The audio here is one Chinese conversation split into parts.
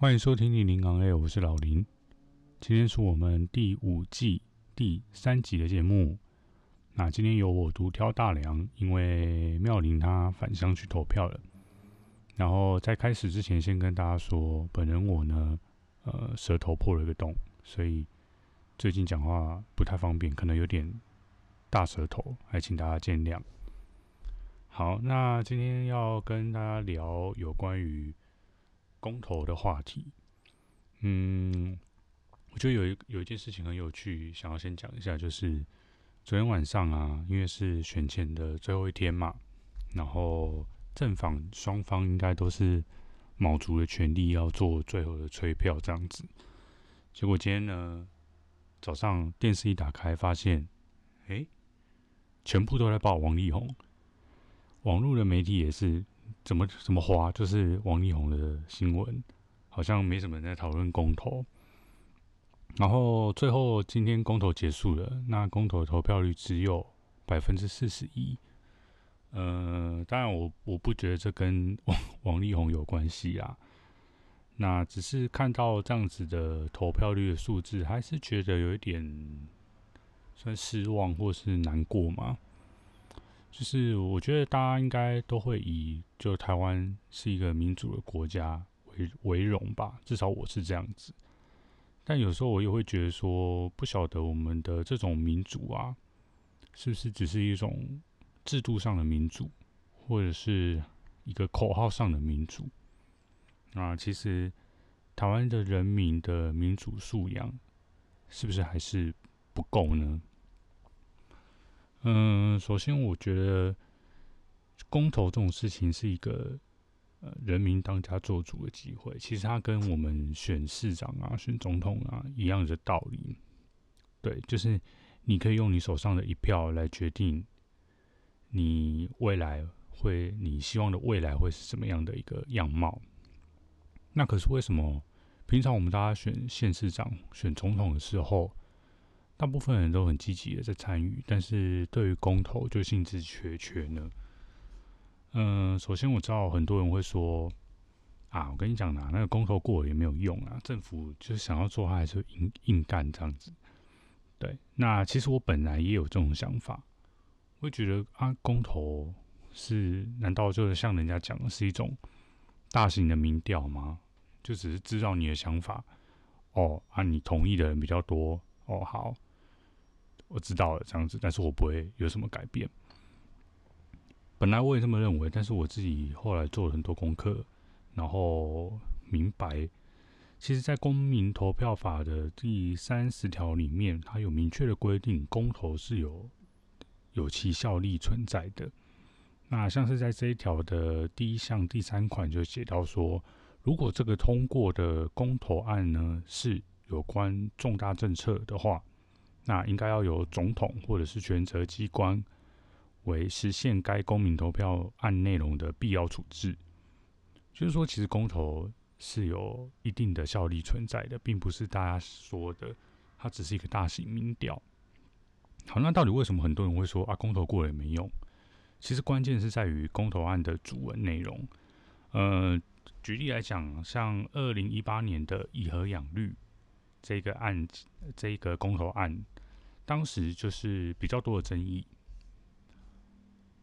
欢迎收听《林林行 A》，我是老林。今天是我们第五季第三集的节目。那今天由我独挑大梁，因为妙玲她返乡去投票了。然后在开始之前，先跟大家说，本人我呢，呃，舌头破了一个洞，所以最近讲话不太方便，可能有点大舌头，还请大家见谅。好，那今天要跟大家聊有关于。公投的话题，嗯，我觉得有一有一件事情很有趣，想要先讲一下，就是昨天晚上啊，因为是选前的最后一天嘛，然后正反双方应该都是卯足了全力要做最后的催票这样子，结果今天呢，早上电视一打开，发现，哎，全部都在报王力宏，网络的媒体也是。怎么怎么花？就是王力宏的新闻，好像没什么人在讨论公投。然后最后今天公投结束了，那公投投票率只有百分之四十一。呃，当然我我不觉得这跟王王力宏有关系啊。那只是看到这样子的投票率的数字，还是觉得有一点算失望或是难过嘛。就是我觉得大家应该都会以就台湾是一个民主的国家为为荣吧，至少我是这样子。但有时候我也会觉得说，不晓得我们的这种民主啊，是不是只是一种制度上的民主，或者是一个口号上的民主？啊，其实台湾的人民的民主素养，是不是还是不够呢？嗯，首先我觉得公投这种事情是一个呃人民当家做主的机会。其实它跟我们选市长啊、选总统啊一样的道理。对，就是你可以用你手上的一票来决定你未来会，你希望的未来会是什么样的一个样貌。那可是为什么平常我们大家选县市长、选总统的时候，大部分人都很积极的在参与，但是对于公投就兴致缺缺呢。嗯、首先我知道很多人会说啊，我跟你讲啦，那个公投过了也没有用啊，政府就是想要做，他还是硬硬干这样子。对，那其实我本来也有这种想法，我会觉得啊，公投是难道就是像人家讲的是一种大型的民调吗？就只是知道你的想法哦，啊，你同意的人比较多哦，好。我知道了这样子，但是我不会有什么改变。本来我也这么认为，但是我自己后来做了很多功课，然后明白，其实，在公民投票法的第三十条里面，它有明确的规定，公投是有有其效力存在的。那像是在这一条的第一项第三款就写到说，如果这个通过的公投案呢，是有关重大政策的话。那应该要由总统或者是权责机关为实现该公民投票案内容的必要处置。就是说，其实公投是有一定的效力存在的，并不是大家说的，它只是一个大型民调。好，那到底为什么很多人会说啊，公投过了也没用？其实关键是在于公投案的主文内容。呃，举例来讲，像二零一八年的以和养绿这个案，这个公投案。当时就是比较多的争议，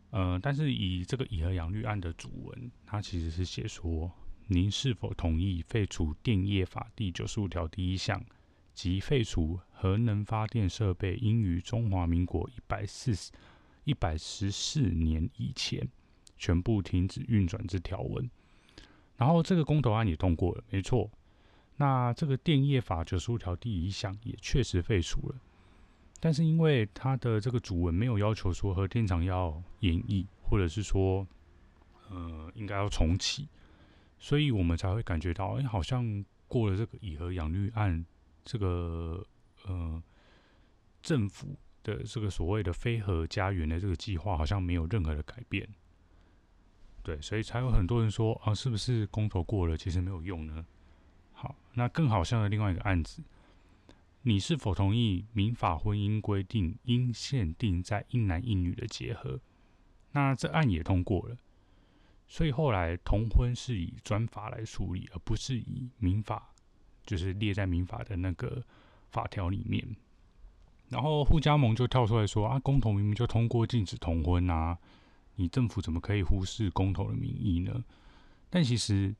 呃，但是以这个以和养绿案的主文，它其实是写说：您是否同意废除电业法第九十五条第一项，即废除核能发电设备应于中华民国一百四十一百十四年以前全部停止运转之条文？然后这个公投案也通过了，没错。那这个电业法九十五条第一项也确实废除了。但是因为它的这个主文没有要求说核电厂要演绎，或者是说，呃，应该要重启，所以我们才会感觉到，哎，好像过了这个以核养绿案，这个呃政府的这个所谓的非核家园的这个计划，好像没有任何的改变。对，所以才有很多人说啊，是不是公投过了，其实没有用呢？好，那更好笑的另外一个案子。你是否同意民法婚姻规定应限定在一男一女的结合？那这案也通过了。所以后来同婚是以专法来处理，而不是以民法，就是列在民法的那个法条里面。然后互加盟就跳出来说：“啊，公投明明就通过禁止同婚啊，你政府怎么可以忽视公投的民意呢？”但其实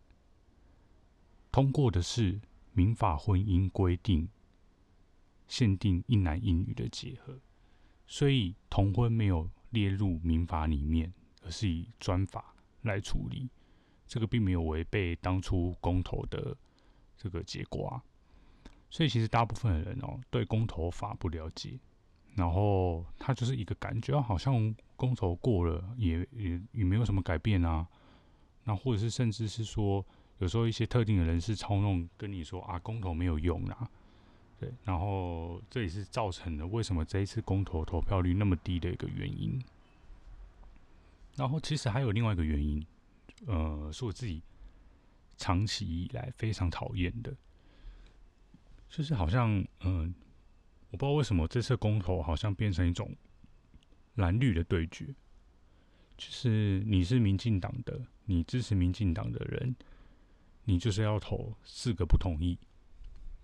通过的是民法婚姻规定，限定一男一女的结合，所以同婚没有列入民法里面，而是以专法来处理。这个并没有违背当初公投的这个结果啊。所以其实大部分的人哦，对公投法不了解，然后他就是一个感觉，好像公投过了也也也没有什么改变啊。那或者是甚至是说，有时候一些特定的人士操弄，跟你说啊，公投没有用啊，对，然后这也是造成了为什么这一次公投投票率那么低的一个原因。然后其实还有另外一个原因，呃，是我自己长期以来非常讨厌的。就是好像，嗯、我不知道为什么这次公投好像变成一种蓝绿的对决。就是你是民进党的，你支持民进党的人，你就是要投四个不同意；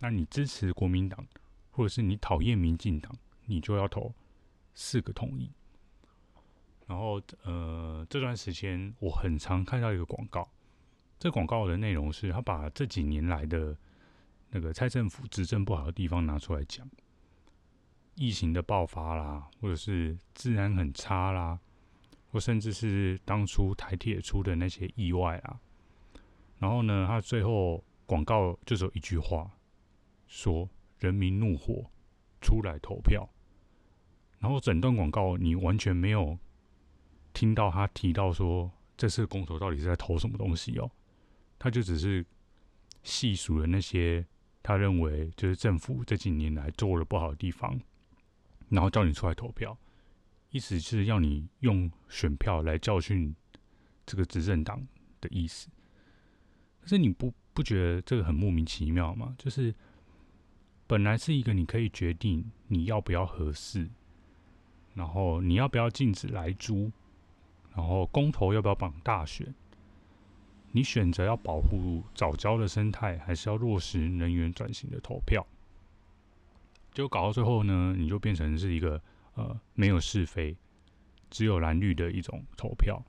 那你支持国民党，或者是你讨厌民进党，你就要投四个同意。然后，呃，这段时间我很常看到一个广告，这广告的内容是他把这几年来的。那个蔡政府执政不好的地方拿出来讲，疫情的爆发啦，或者是治安很差啦，或甚至是当初台铁出的那些意外啊。然后呢，他最后广告就只有一句话，说“人民怒火，出来投票”。然后整段广告你完全没有听到他提到说这次公投到底是在投什么东西哦，他就只是细数了那些。他认为就是政府这几年来做了不好的地方，然后叫你出来投票，意思是要你用选票来教训这个执政党的意思。可是你不不觉得这个很莫名其妙吗？就是本来是一个你可以决定你要不要合适，然后你要不要禁止来租，然后公投要不要绑大选。你选择要保护藻礁的生态，还是要落实能源转型的投票？就搞到最后呢，你就变成是一个呃没有是非，只有蓝绿的一种投票。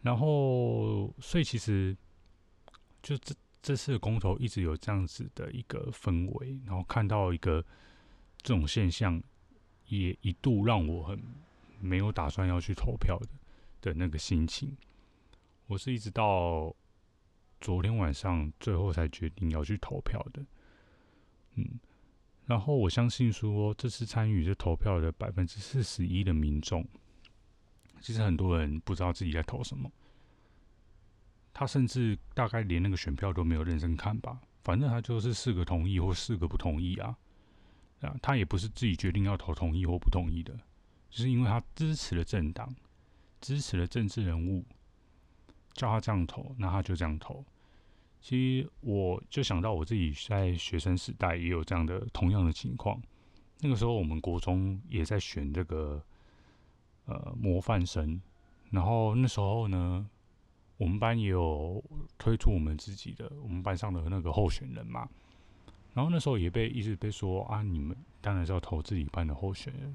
然后，所以其实就这这次公投一直有这样子的一个氛围，然后看到一个这种现象，也一度让我很没有打算要去投票的的那个心情。我是一直到昨天晚上最后才决定要去投票的，嗯，然后我相信说这次参与这投票的百分之四十一的民众，其实很多人不知道自己在投什么，他甚至大概连那个选票都没有认真看吧，反正他就是四个同意或四个不同意啊，啊，他也不是自己决定要投同意或不同意的，就是因为他支持了政党，支持了政治人物。叫他这样投，那他就这样投。其实我就想到我自己在学生时代也有这样的同样的情况。那个时候我们国中也在选这个呃模范生，然后那时候呢，我们班也有推出我们自己的我们班上的那个候选人嘛。然后那时候也被一直被说啊，你们当然是要投自己班的候选人。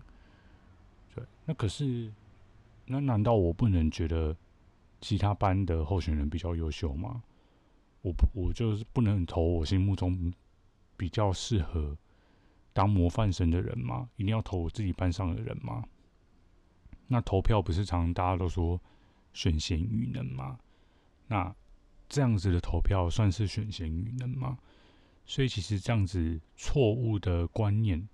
对，那可是那难道我不能觉得？其他班的候选人比较优秀吗？我不，我就是不能投我心目中比较适合当模范生的人吗？一定要投我自己班上的人吗？那投票不是常常大家都说选贤与能吗？那这样子的投票算是选贤与能吗？所以其实这样子错误的观念，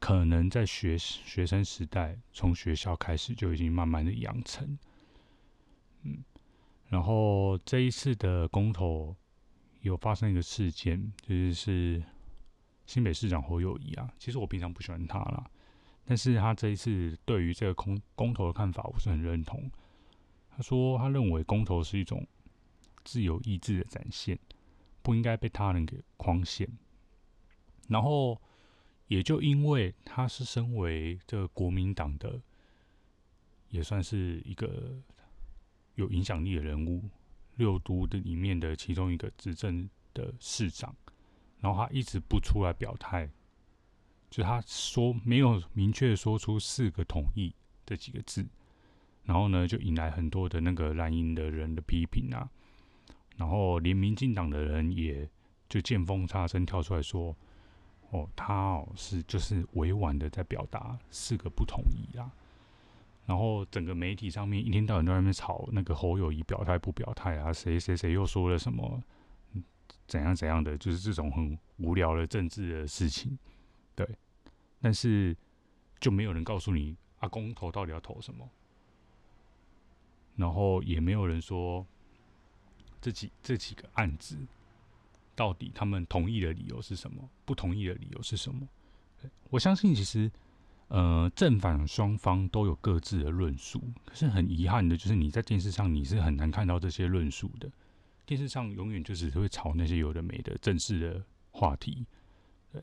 可能在学学生时代从学校开始就已经慢慢的养成。嗯，然后这一次的公投有发生一个事件，就是是新北市长侯友谊啊。其实我平常不喜欢他啦，但是他这一次对于这个公公投的看法，我是很认同。他说他认为公投是一种自由意志的展现，不应该被他人给框限。然后也就因为他是身为这个国民党的，也算是一个。有影响力的人物，六都的里面的其中一个执政的市长，然后他一直不出来表态，就他说没有明确说出四个同意这几个字，然后呢，就引来很多的那个蓝营的人的批评啊，然后连民进党的人也就见缝插针跳出来说，哦，他哦是就是委婉的在表达四个不同意啊。然后整个媒体上面一天到晚都在那边吵那个侯友谊表态不表态啊，谁谁谁又说了什么，怎样怎样的，就是这种很无聊的政治的事情，对。但是就没有人告诉你阿公投到底要投什么，然后也没有人说这几这几个案子到底他们同意的理由是什么，不同意的理由是什么。我相信其实。呃，正反双方都有各自的论述，可是很遗憾的，就是你在电视上你是很难看到这些论述的。电视上永远就只是会炒那些有的没的正式的话题。对，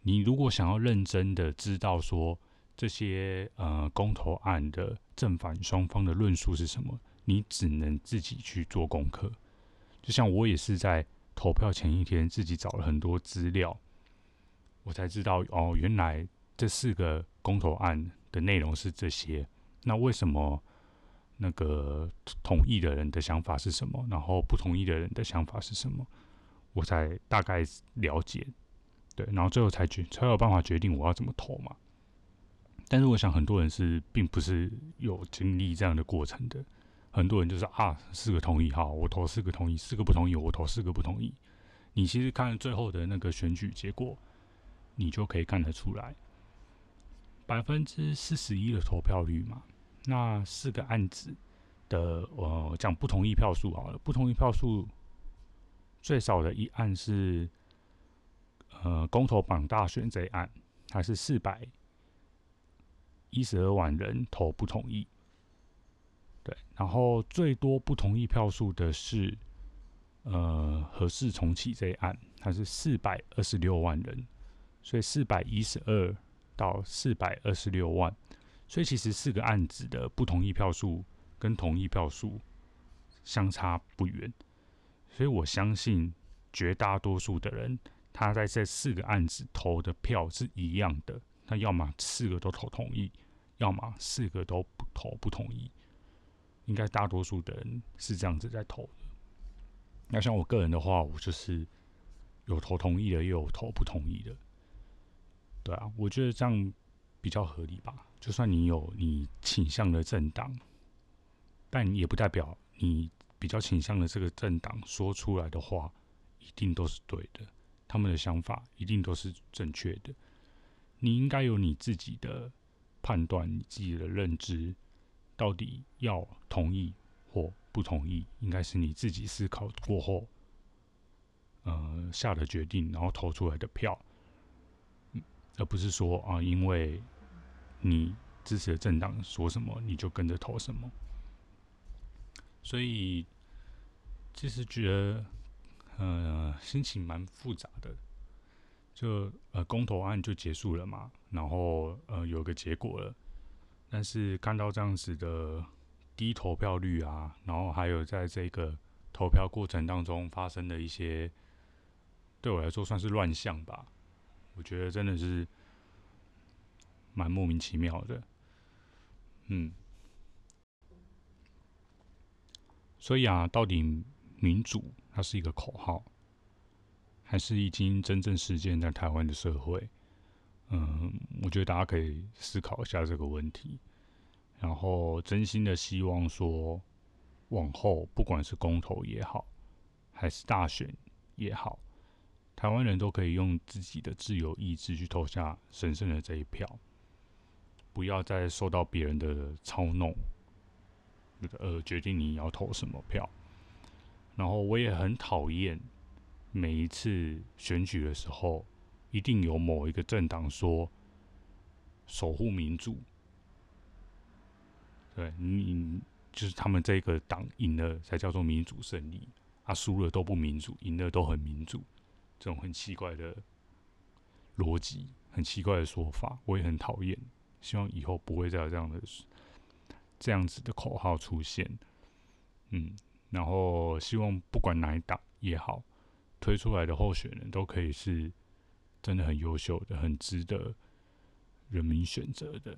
你如果想要认真的知道说这些呃公投案的正反双方的论述是什么，你只能自己去做功课。就像我也是在投票前一天自己找了很多资料，我才知道哦，原来这四个。公投案的内容是这些，那为什么那个同意的人的想法是什么？然后不同意的人的想法是什么？我才大概了解，对，然后最后才决才有办法决定我要怎么投嘛。但是我想很多人是并不是有经历这样的过程的，很多人就是啊，四个同意，好，我投四个同意，四个不同意，我投四个不同意。你其实看最后的那个选举结果，你就可以看得出来。百分之四十一的投票率嘛，那四个案子的呃讲不同意票数好了，不同意票数最少的一案是呃公投榜大选这一案，它是四百一十二万人投不同意，对，然后最多不同意票数的是呃核四重启这一案，它是四百二十六万人，所以四百一十二。到四百二十六万，所以其实四个案子的不同意票数跟同意票数相差不远，所以我相信绝大多数的人他在这四个案子投的票是一样的，他要么四个都投同意，要么四个都不投不同意，应该大多数的人是这样子在投的。那像我个人的话，我就是有投同意的，也有投不同意的。对啊，我觉得这样比较合理吧。就算你有你倾向的政党，但也不代表你比较倾向的这个政党说出来的话一定都是对的，他们的想法一定都是正确的。你应该有你自己的判断，你自己的认知，到底要同意或不同意，应该是你自己思考过后，呃，下的决定，然后投出来的票。而不是说啊，因为你支持的政党说什么，你就跟着投什么。所以其实觉得，呃，心情蛮复杂的。就呃，公投案就结束了嘛，然后呃，有个结果了。但是看到这样子的低投票率啊，然后还有在这个投票过程当中发生的一些，对我来说算是乱象吧。我觉得真的是蛮莫名其妙的，嗯。所以啊，到底民主它是一个口号，还是已经真正实践在台湾的社会？嗯，我觉得大家可以思考一下这个问题，然后真心的希望说，往后不管是公投也好，还是大选也好。台湾人都可以用自己的自由意志去投下神圣的这一票，不要再受到别人的操弄，呃，决定你要投什么票。然后我也很讨厌每一次选举的时候，一定有某一个政党说守护民主，对你就是他们这个党赢了才叫做民主胜利，啊，输了都不民主，赢了都很民主。这种很奇怪的逻辑，很奇怪的说法，我也很讨厌。希望以后不会再有这样的这样子的口号出现。嗯，然后希望不管哪一党也好，推出来的候选人都可以是真的很优秀的，很值得人民选择的。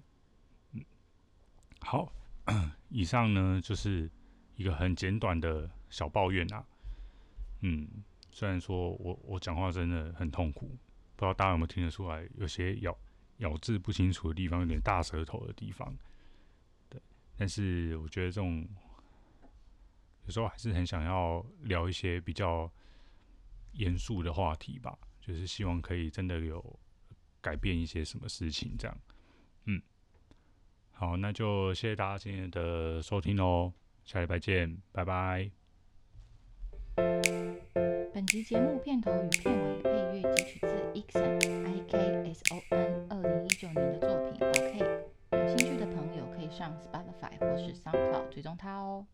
嗯，好，以上呢就是一个很简短的小抱怨啊。嗯，虽然说我我讲话真的很痛苦，不知道大家有没有听得出来，有些咬咬字不清楚的地方，有点大舌头的地方。对，但是我觉得这种。有时候还是很想要聊一些比较严肃的话题吧，就是希望可以真的有改变一些什么事情这样。嗯，好，那就谢谢大家今天的收听喽，下礼拜见，拜拜。本集节目片头与片尾配乐汲取自 Ikson I K S O N 二零一九年的作品 OK，有兴趣的朋友可以上 Spotify 或是 SoundCloud 追踪他哦。